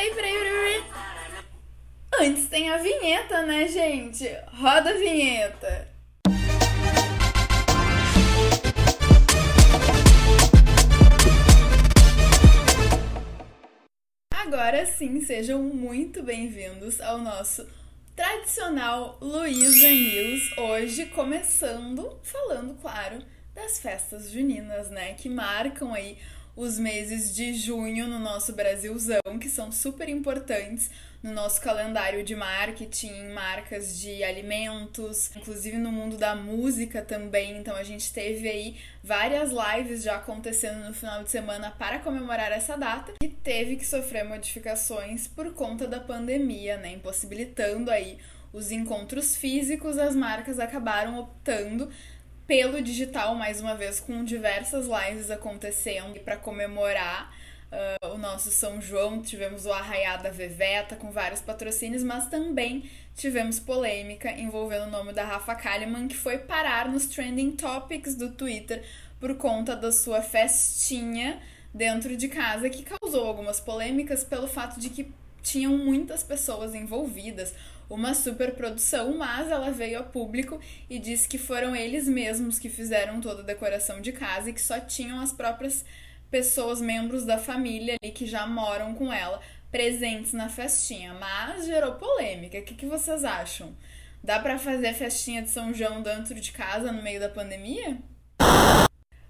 peraí, peraí, peraí. Antes tem a vinheta, né, gente? Roda a vinheta. Agora sim, sejam muito bem-vindos ao nosso tradicional Luísa News. Hoje começando falando, claro, das festas juninas, né? Que marcam aí os meses de junho no nosso Brasilzão, que são super importantes no nosso calendário de marketing, marcas de alimentos, inclusive no mundo da música também. Então a gente teve aí várias lives já acontecendo no final de semana para comemorar essa data e teve que sofrer modificações por conta da pandemia, né, impossibilitando aí os encontros físicos, as marcas acabaram optando pelo digital mais uma vez com diversas lives acontecendo para comemorar uh, o nosso São João, tivemos o Arraiá da Veveta com vários patrocínios, mas também tivemos polêmica envolvendo o nome da Rafa Kalimann, que foi parar nos trending topics do Twitter por conta da sua festinha dentro de casa, que causou algumas polêmicas pelo fato de que tinham muitas pessoas envolvidas, uma super produção, mas ela veio a público e disse que foram eles mesmos que fizeram toda a decoração de casa e que só tinham as próprias pessoas, membros da família ali que já moram com ela, presentes na festinha. Mas gerou polêmica. O que, que vocês acham? Dá para fazer festinha de São João dentro de casa no meio da pandemia?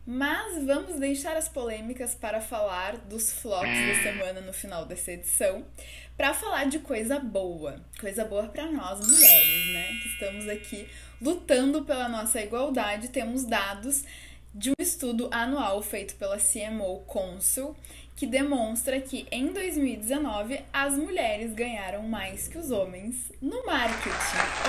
Mas vamos deixar as polêmicas para falar dos flops da semana no final dessa edição, para falar de coisa boa, coisa boa para nós mulheres, né? Que estamos aqui lutando pela nossa igualdade, temos dados de um estudo anual feito pela CMO Consul que demonstra que em 2019 as mulheres ganharam mais que os homens no marketing.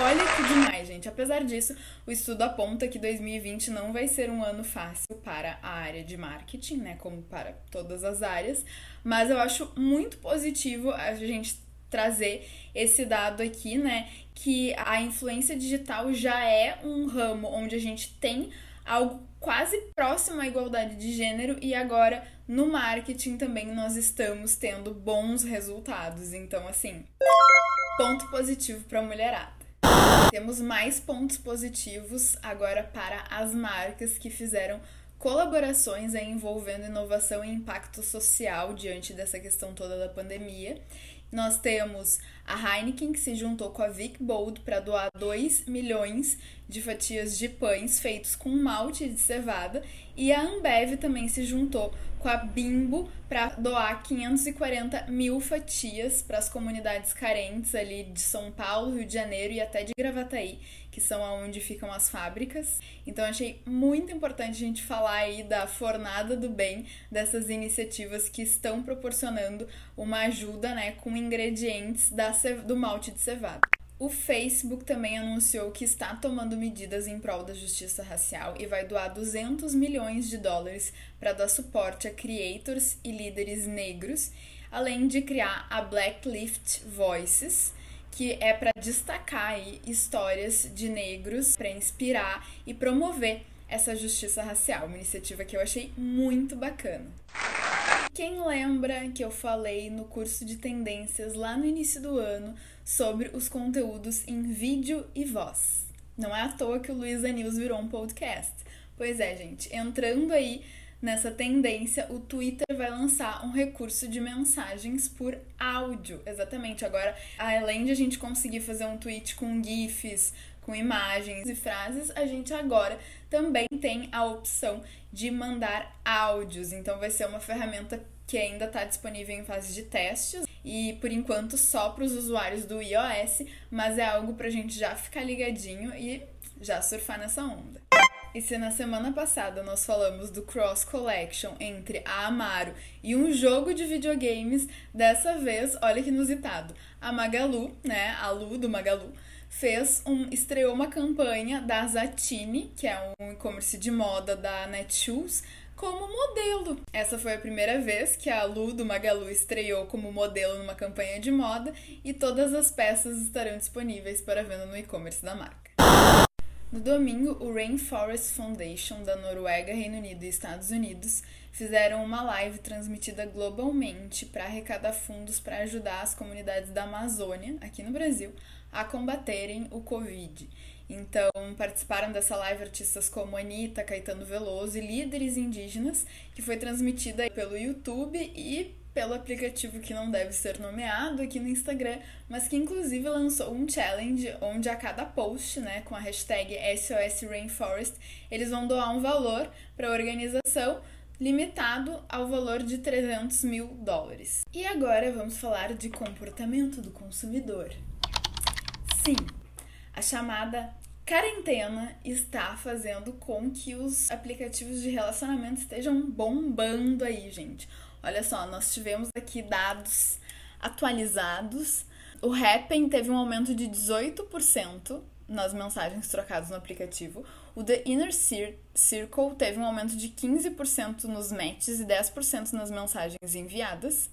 Olha que demais, gente. Apesar disso, o estudo aponta que 2020 não vai ser um ano fácil para a área de marketing, né, como para todas as áreas, mas eu acho muito positivo a gente trazer esse dado aqui, né, que a influência digital já é um ramo onde a gente tem algo quase próximo à igualdade de gênero e agora no marketing também nós estamos tendo bons resultados. Então, assim, ponto positivo para a mulherada. Temos mais pontos positivos agora para as marcas que fizeram colaborações envolvendo inovação e impacto social diante dessa questão toda da pandemia. Nós temos a Heineken, que se juntou com a Vic Bold para doar 2 milhões de fatias de pães feitos com malte de cevada. E a Ambev também se juntou com a Bimbo para doar 540 mil fatias para as comunidades carentes ali de São Paulo, Rio de Janeiro e até de Gravataí, que são aonde ficam as fábricas. Então achei muito importante a gente falar aí da fornada do bem dessas iniciativas que estão proporcionando uma ajuda, né, com ingredientes da, do malte de cevada. O Facebook também anunciou que está tomando medidas em prol da justiça racial e vai doar 200 milhões de dólares para dar suporte a creators e líderes negros, além de criar a Blacklift Voices, que é para destacar histórias de negros, para inspirar e promover essa justiça racial, uma iniciativa que eu achei muito bacana. Quem lembra que eu falei no curso de tendências lá no início do ano sobre os conteúdos em vídeo e voz? Não é à toa que o Luiza News virou um podcast. Pois é, gente, entrando aí nessa tendência, o Twitter vai lançar um recurso de mensagens por áudio. Exatamente. Agora, além de a gente conseguir fazer um tweet com GIFs, com imagens e frases, a gente agora também tem a opção de mandar áudios. Então vai ser uma ferramenta que ainda está disponível em fase de testes e por enquanto só para os usuários do iOS, mas é algo para a gente já ficar ligadinho e já surfar nessa onda. E se na semana passada nós falamos do cross collection entre a Amaro e um jogo de videogames, dessa vez, olha que inusitado, a Magalu, né, a Lu do Magalu, fez um estreou uma campanha da Zatini, que é um e-commerce de moda da Netshoes, como modelo. Essa foi a primeira vez que a Lu do Magalu estreou como modelo numa campanha de moda e todas as peças estarão disponíveis para venda no e-commerce da marca. No domingo, o Rainforest Foundation da Noruega, Reino Unido e Estados Unidos fizeram uma live transmitida globalmente para arrecadar fundos para ajudar as comunidades da Amazônia, aqui no Brasil, a combaterem o Covid. Então, participaram dessa live artistas como Anitta, Caetano Veloso e líderes indígenas, que foi transmitida pelo YouTube e pelo aplicativo que não deve ser nomeado aqui no Instagram, mas que inclusive lançou um challenge onde a cada post, né, com a hashtag SOS Rainforest, eles vão doar um valor para a organização limitado ao valor de 300 mil dólares. E agora vamos falar de comportamento do consumidor. Sim, a chamada quarentena está fazendo com que os aplicativos de relacionamento estejam bombando aí, gente. Olha só, nós tivemos aqui dados atualizados. O Happn teve um aumento de 18% nas mensagens trocadas no aplicativo. O The Inner Circle teve um aumento de 15% nos matches e 10% nas mensagens enviadas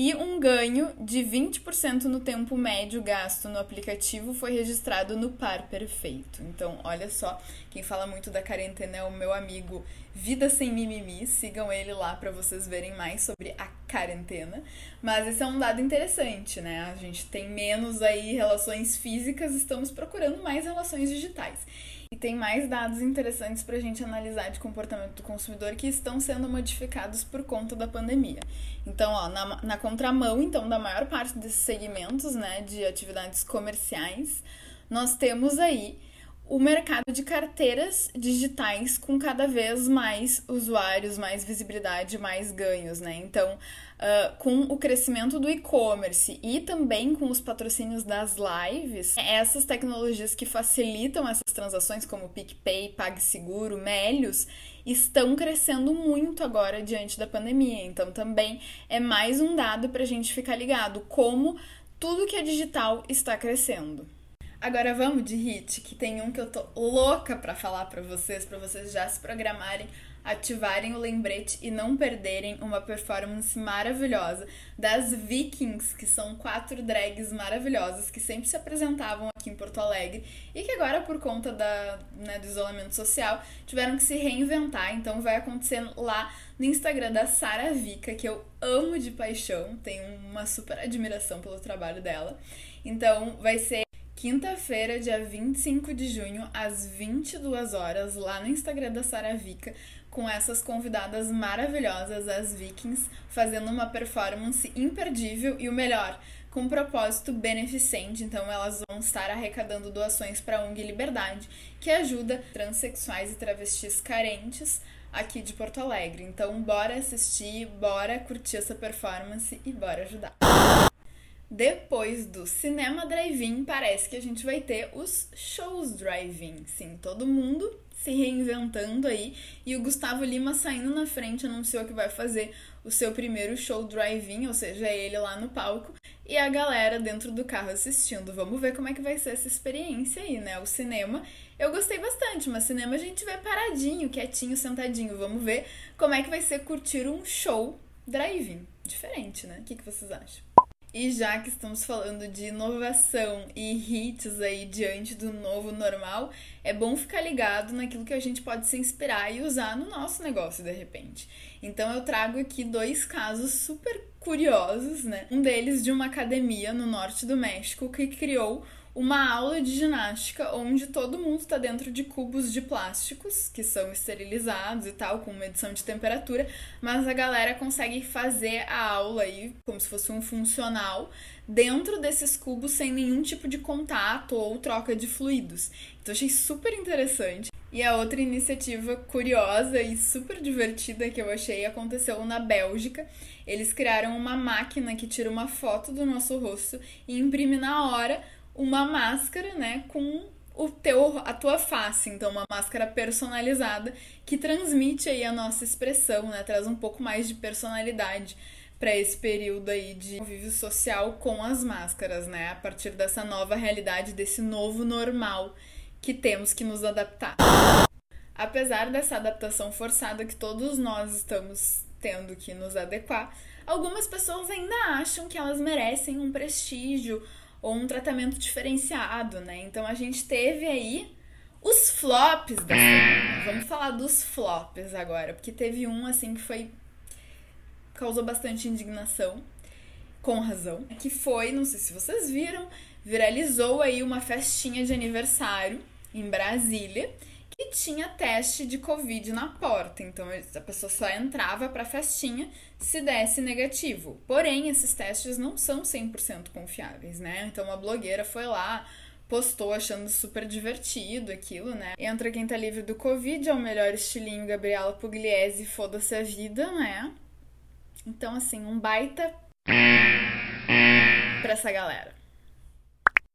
e um ganho de 20% no tempo médio gasto no aplicativo foi registrado no par perfeito. Então, olha só, quem fala muito da quarentena é o meu amigo Vida Sem Mimimi. Sigam ele lá para vocês verem mais sobre a quarentena. Mas esse é um dado interessante, né? A gente tem menos aí relações físicas, estamos procurando mais relações digitais. E tem mais dados interessantes para a gente analisar de comportamento do consumidor que estão sendo modificados por conta da pandemia. Então, ó, na, na contramão então da maior parte desses segmentos, né, de atividades comerciais, nós temos aí o mercado de carteiras digitais com cada vez mais usuários, mais visibilidade, mais ganhos, né? Então, uh, com o crescimento do e-commerce e também com os patrocínios das lives, essas tecnologias que facilitam essas transações, como PicPay, PagSeguro, Melios, estão crescendo muito agora diante da pandemia. Então, também é mais um dado para a gente ficar ligado como tudo que é digital está crescendo. Agora vamos de hit, que tem um que eu tô louca para falar para vocês, para vocês já se programarem, ativarem o lembrete e não perderem uma performance maravilhosa das Vikings, que são quatro drags maravilhosas que sempre se apresentavam aqui em Porto Alegre e que agora por conta da, né, do isolamento social tiveram que se reinventar. Então vai acontecer lá no Instagram da Sara Vika, que eu amo de paixão, tenho uma super admiração pelo trabalho dela. Então vai ser quinta-feira, dia 25 de junho, às 22 horas, lá no Instagram da Saravica, com essas convidadas maravilhosas, as Vikings, fazendo uma performance imperdível e o melhor, com um propósito beneficente. Então, elas vão estar arrecadando doações para a ONG Liberdade, que ajuda transexuais e travestis carentes aqui de Porto Alegre. Então, bora assistir, bora curtir essa performance e bora ajudar. Depois do cinema drive-in, parece que a gente vai ter os shows drive-in. Sim, todo mundo se reinventando aí. E o Gustavo Lima saindo na frente anunciou que vai fazer o seu primeiro show drive-in, ou seja, ele lá no palco e a galera dentro do carro assistindo. Vamos ver como é que vai ser essa experiência aí, né? O cinema, eu gostei bastante, mas cinema a gente vê paradinho, quietinho, sentadinho. Vamos ver como é que vai ser curtir um show drive-in. Diferente, né? O que, que vocês acham? E já que estamos falando de inovação e hits aí diante do novo normal, é bom ficar ligado naquilo que a gente pode se inspirar e usar no nosso negócio de repente. Então eu trago aqui dois casos super curiosos, né? Um deles de uma academia no norte do México que criou uma aula de ginástica onde todo mundo está dentro de cubos de plásticos que são esterilizados e tal, com medição de temperatura, mas a galera consegue fazer a aula aí como se fosse um funcional dentro desses cubos sem nenhum tipo de contato ou troca de fluidos. Então achei super interessante. E a outra iniciativa curiosa e super divertida que eu achei aconteceu na Bélgica. Eles criaram uma máquina que tira uma foto do nosso rosto e imprime na hora uma máscara, né, com o teu, a tua face, então uma máscara personalizada que transmite aí a nossa expressão, né, traz um pouco mais de personalidade para esse período aí de convívio social com as máscaras, né, a partir dessa nova realidade, desse novo normal que temos que nos adaptar. Apesar dessa adaptação forçada que todos nós estamos tendo que nos adequar, algumas pessoas ainda acham que elas merecem um prestígio ou um tratamento diferenciado, né? Então a gente teve aí Os flops da semana. Vamos falar dos flops agora, porque teve um assim que foi causou bastante indignação, com razão, que foi, não sei se vocês viram, viralizou aí uma festinha de aniversário em Brasília que tinha teste de Covid na porta. Então a pessoa só entrava para a festinha se desse negativo. Porém, esses testes não são 100% confiáveis, né? Então uma blogueira foi lá, postou achando super divertido aquilo, né? Entra quem tá livre do Covid, é o melhor estilinho Gabriela Pugliese, foda-se a vida, né? Então, assim, um baita pra essa galera.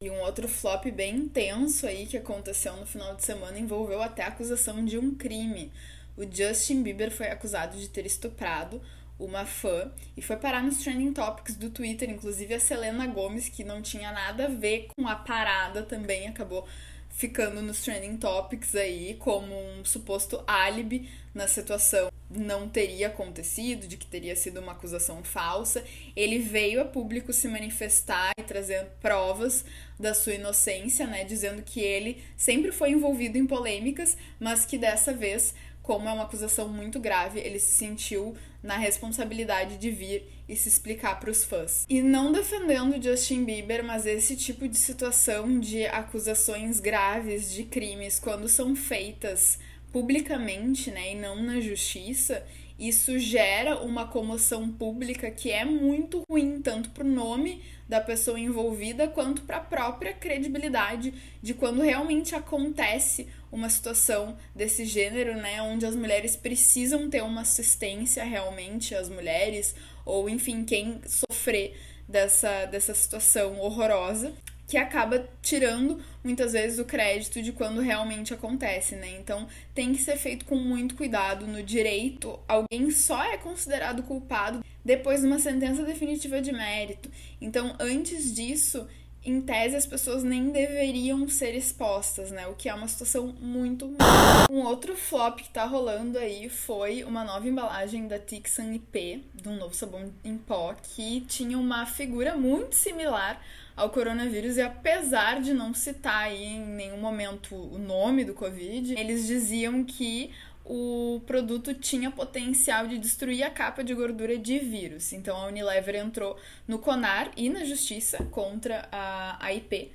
E um outro flop bem intenso aí que aconteceu no final de semana envolveu até a acusação de um crime. O Justin Bieber foi acusado de ter estuprado uma fã e foi parar nos trending topics do Twitter, inclusive a Selena Gomes, que não tinha nada a ver com a parada, também acabou ficando nos trending topics aí como um suposto álibi na situação não teria acontecido, de que teria sido uma acusação falsa. Ele veio a público se manifestar e trazer provas da sua inocência, né, dizendo que ele sempre foi envolvido em polêmicas, mas que dessa vez, como é uma acusação muito grave, ele se sentiu na responsabilidade de vir e se explicar para os fãs. E não defendendo Justin Bieber, mas esse tipo de situação de acusações graves de crimes quando são feitas publicamente, né, e não na justiça, isso gera uma comoção pública que é muito ruim, tanto para o nome da pessoa envolvida quanto para a própria credibilidade de quando realmente acontece uma situação desse gênero, né, onde as mulheres precisam ter uma assistência realmente, as mulheres, ou enfim, quem sofrer dessa, dessa situação horrorosa que acaba tirando muitas vezes o crédito de quando realmente acontece, né? Então tem que ser feito com muito cuidado no direito. Alguém só é considerado culpado depois de uma sentença definitiva de mérito. Então, antes disso, em tese, as pessoas nem deveriam ser expostas, né? O que é uma situação muito. Um outro flop que tá rolando aí foi uma nova embalagem da Tixan IP, de um novo sabão em pó, que tinha uma figura muito similar ao coronavírus e apesar de não citar aí em nenhum momento o nome do Covid, eles diziam que o produto tinha potencial de destruir a capa de gordura de vírus. Então a Unilever entrou no CONAR e na justiça contra a, a IP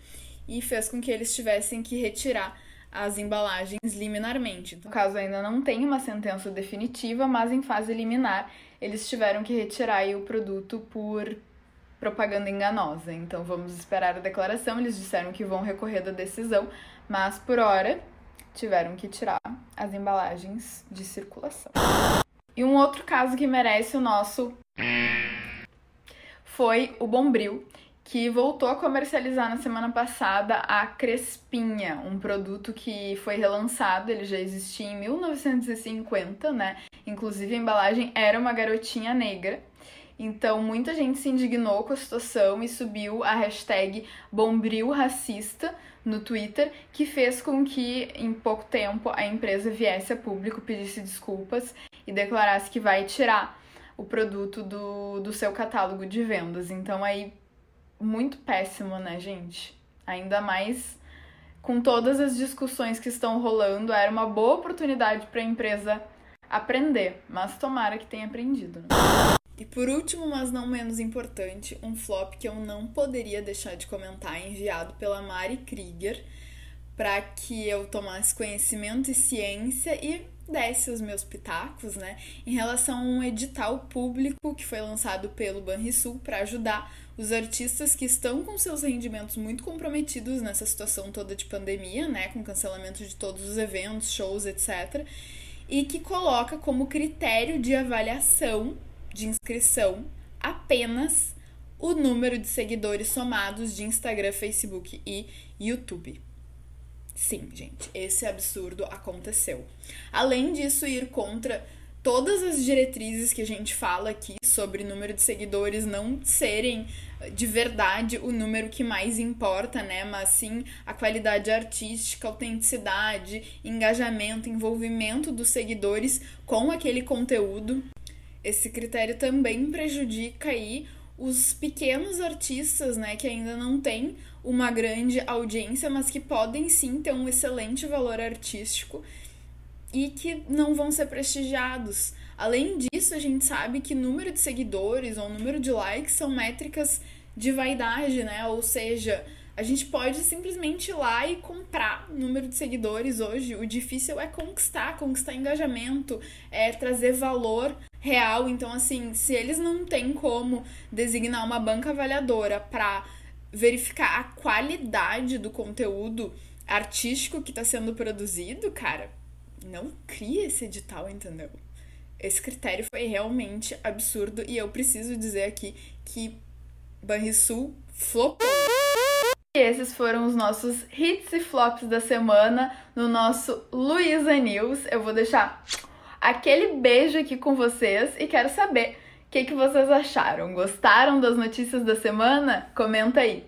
e fez com que eles tivessem que retirar as embalagens liminarmente. Então, no caso ainda não tem uma sentença definitiva, mas em fase liminar eles tiveram que retirar o produto por propaganda enganosa. Então vamos esperar a declaração. Eles disseram que vão recorrer da decisão, mas por hora tiveram que tirar as embalagens de circulação. E um outro caso que merece o nosso foi o Bombril, que voltou a comercializar na semana passada a Crespinha, um produto que foi relançado, ele já existia em 1950, né? Inclusive a embalagem era uma garotinha negra. Então, muita gente se indignou com a situação e subiu a hashtag Bombril Racista no Twitter, que fez com que, em pouco tempo, a empresa viesse a público, pedisse desculpas e declarasse que vai tirar o produto do, do seu catálogo de vendas. Então, aí, muito péssimo, né, gente? Ainda mais com todas as discussões que estão rolando, era uma boa oportunidade para a empresa aprender, mas tomara que tenha aprendido. Né? E por último, mas não menos importante, um flop que eu não poderia deixar de comentar, enviado pela Mari Krieger, para que eu tomasse conhecimento e ciência e desse os meus pitacos, né, em relação a um edital público que foi lançado pelo Banrisul para ajudar os artistas que estão com seus rendimentos muito comprometidos nessa situação toda de pandemia, né, com cancelamento de todos os eventos, shows, etc, e que coloca como critério de avaliação de inscrição apenas o número de seguidores somados de Instagram, Facebook e YouTube. Sim, gente, esse absurdo aconteceu. Além disso, ir contra todas as diretrizes que a gente fala aqui sobre número de seguidores não serem de verdade o número que mais importa, né? Mas sim a qualidade artística, autenticidade, engajamento, envolvimento dos seguidores com aquele conteúdo esse critério também prejudica aí os pequenos artistas, né, que ainda não têm uma grande audiência, mas que podem sim ter um excelente valor artístico e que não vão ser prestigiados. Além disso, a gente sabe que número de seguidores ou número de likes são métricas de vaidade, né? Ou seja, a gente pode simplesmente ir lá e comprar número de seguidores hoje. O difícil é conquistar, conquistar engajamento, é trazer valor real. Então, assim, se eles não têm como designar uma banca avaliadora para verificar a qualidade do conteúdo artístico que está sendo produzido, cara, não cria esse edital, entendeu? Esse critério foi realmente absurdo e eu preciso dizer aqui que Banrisul flopou. E esses foram os nossos hits e flops da semana no nosso Luísa News. Eu vou deixar aquele beijo aqui com vocês e quero saber o que, que vocês acharam. Gostaram das notícias da semana? Comenta aí.